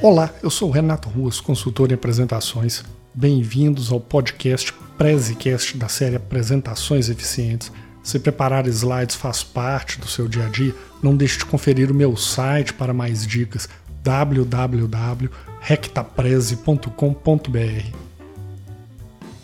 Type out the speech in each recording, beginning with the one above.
Olá, eu sou Renato Ruas, consultor em apresentações. Bem-vindos ao podcast Prezicast da série Apresentações Eficientes. Se preparar slides faz parte do seu dia a dia, não deixe de conferir o meu site para mais dicas www.rectapreze.com.br.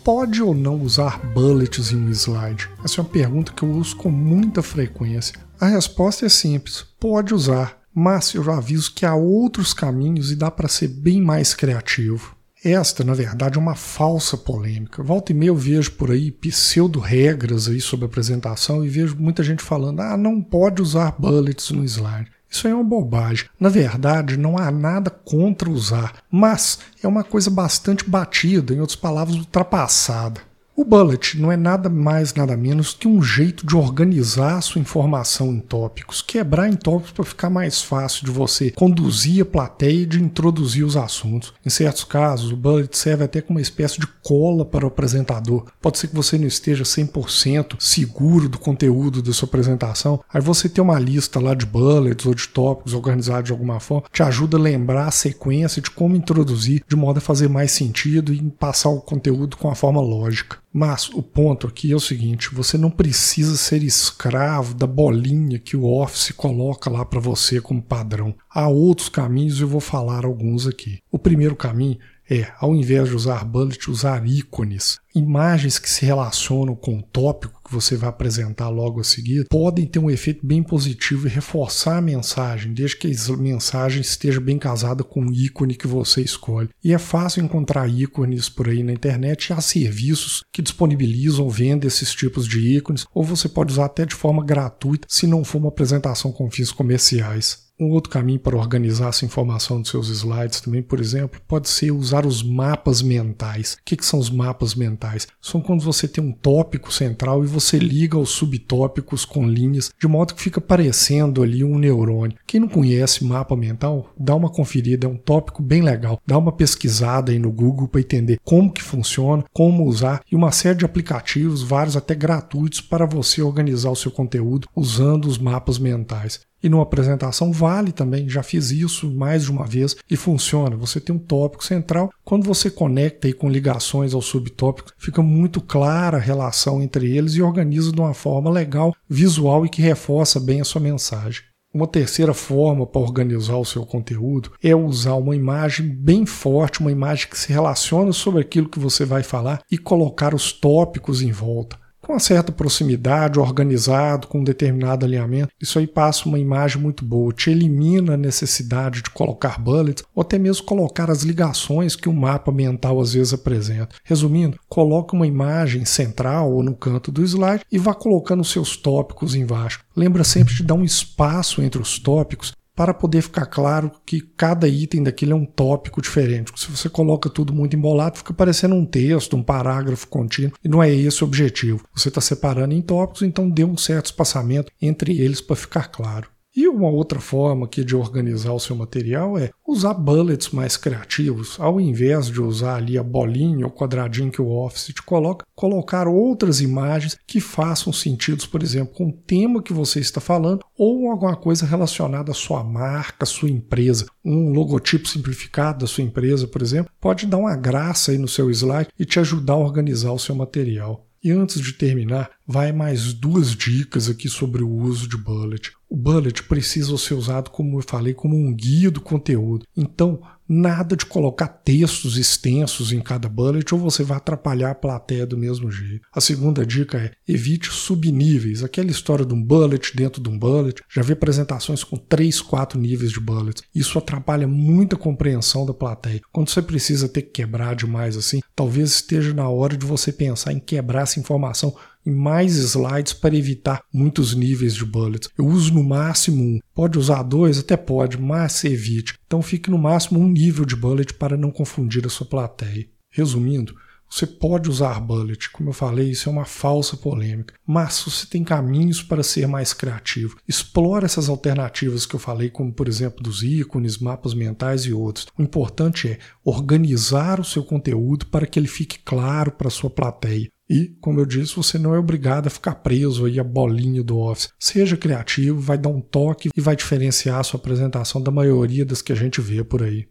Pode ou não usar bullets em um slide? Essa é uma pergunta que eu uso com muita frequência. A resposta é simples: pode usar mas eu já aviso que há outros caminhos e dá para ser bem mais criativo. Esta, na verdade, é uma falsa polêmica. Volta e meia eu vejo por aí pseudo-regras aí sobre apresentação e vejo muita gente falando: ah, não pode usar bullets no slide. Isso aí é uma bobagem. Na verdade, não há nada contra usar, mas é uma coisa bastante batida, em outras palavras, ultrapassada. O bullet não é nada mais, nada menos que um jeito de organizar a sua informação em tópicos, quebrar em tópicos para ficar mais fácil de você conduzir a plateia e de introduzir os assuntos. Em certos casos, o bullet serve até como uma espécie de cola para o apresentador. Pode ser que você não esteja 100% seguro do conteúdo da sua apresentação, aí você ter uma lista lá de bullets ou de tópicos organizados de alguma forma te ajuda a lembrar a sequência de como introduzir de modo a fazer mais sentido e passar o conteúdo com a forma lógica. Mas o ponto aqui é o seguinte: você não precisa ser escravo da bolinha que o Office coloca lá para você como padrão. Há outros caminhos e eu vou falar alguns aqui. O primeiro caminho é, ao invés de usar bullet, usar ícones. Imagens que se relacionam com o tópico que você vai apresentar logo a seguir podem ter um efeito bem positivo e reforçar a mensagem, desde que a mensagem esteja bem casada com o ícone que você escolhe. E é fácil encontrar ícones por aí na internet há serviços que disponibilizam, vendem esses tipos de ícones, ou você pode usar até de forma gratuita se não for uma apresentação com fins comerciais. Um outro caminho para organizar essa informação dos seus slides também, por exemplo, pode ser usar os mapas mentais. O que, que, são os mapas mentais? São quando você tem um tópico central e você liga os subtópicos com linhas, de modo que fica parecendo ali um neurônio. Quem não conhece mapa mental, dá uma conferida, é um tópico bem legal. Dá uma pesquisada aí no Google para entender como que funciona, como usar e uma série de aplicativos, vários até gratuitos, para você organizar o seu conteúdo usando os mapas mentais. E numa apresentação vale também, já fiz isso mais de uma vez e funciona. Você tem um tópico central, quando você conecta aí com ligações aos subtópicos, fica muito clara a relação entre eles e organiza de uma forma legal, visual e que reforça bem a sua mensagem. Uma terceira forma para organizar o seu conteúdo é usar uma imagem bem forte, uma imagem que se relaciona sobre aquilo que você vai falar e colocar os tópicos em volta com uma certa proximidade, organizado, com um determinado alinhamento, isso aí passa uma imagem muito boa, te elimina a necessidade de colocar bullets ou até mesmo colocar as ligações que o mapa mental às vezes apresenta. Resumindo, coloque uma imagem central ou no canto do slide e vá colocando seus tópicos embaixo. Lembra sempre de dar um espaço entre os tópicos para poder ficar claro que cada item daquilo é um tópico diferente. Se você coloca tudo muito embolado, fica parecendo um texto, um parágrafo contínuo, e não é esse o objetivo. Você está separando em tópicos, então dê um certo espaçamento entre eles para ficar claro. E uma outra forma aqui de organizar o seu material é usar bullets mais criativos. Ao invés de usar ali a bolinha ou quadradinho que o Office te coloca, colocar outras imagens que façam sentido, por exemplo, com o tema que você está falando ou alguma coisa relacionada à sua marca, à sua empresa. Um logotipo simplificado da sua empresa, por exemplo, pode dar uma graça aí no seu slide e te ajudar a organizar o seu material. E antes de terminar, vai mais duas dicas aqui sobre o uso de bullet. O bullet precisa ser usado, como eu falei, como um guia do conteúdo. Então, nada de colocar textos extensos em cada bullet ou você vai atrapalhar a plateia do mesmo jeito. A segunda dica é evite subníveis. Aquela história de um bullet dentro de um bullet. Já vi apresentações com 3, 4 níveis de bullets. Isso atrapalha muito a compreensão da plateia. Quando você precisa ter que quebrar demais assim, talvez esteja na hora de você pensar em quebrar essa informação em mais slides para evitar muitos níveis de bullets. Eu uso no máximo um. Pode usar dois? Até pode, mas evite. Então fique no máximo um nível de bullet para não confundir a sua plateia. Resumindo, você pode usar bullet, como eu falei, isso é uma falsa polêmica, mas você tem caminhos para ser mais criativo. Explore essas alternativas que eu falei, como por exemplo dos ícones, mapas mentais e outros. O importante é organizar o seu conteúdo para que ele fique claro para a sua plateia. E, como eu disse, você não é obrigado a ficar preso aí a bolinha do Office. Seja criativo, vai dar um toque e vai diferenciar a sua apresentação da maioria das que a gente vê por aí.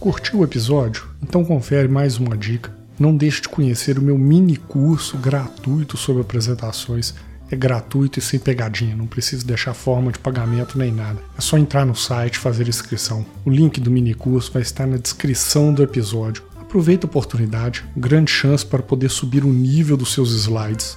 Curtiu o episódio? Então confere mais uma dica. Não deixe de conhecer o meu mini curso gratuito sobre apresentações. É gratuito e sem pegadinha, não precisa deixar forma de pagamento nem nada. É só entrar no site e fazer inscrição. O link do mini curso vai estar na descrição do episódio. Aproveita a oportunidade, grande chance para poder subir o nível dos seus slides.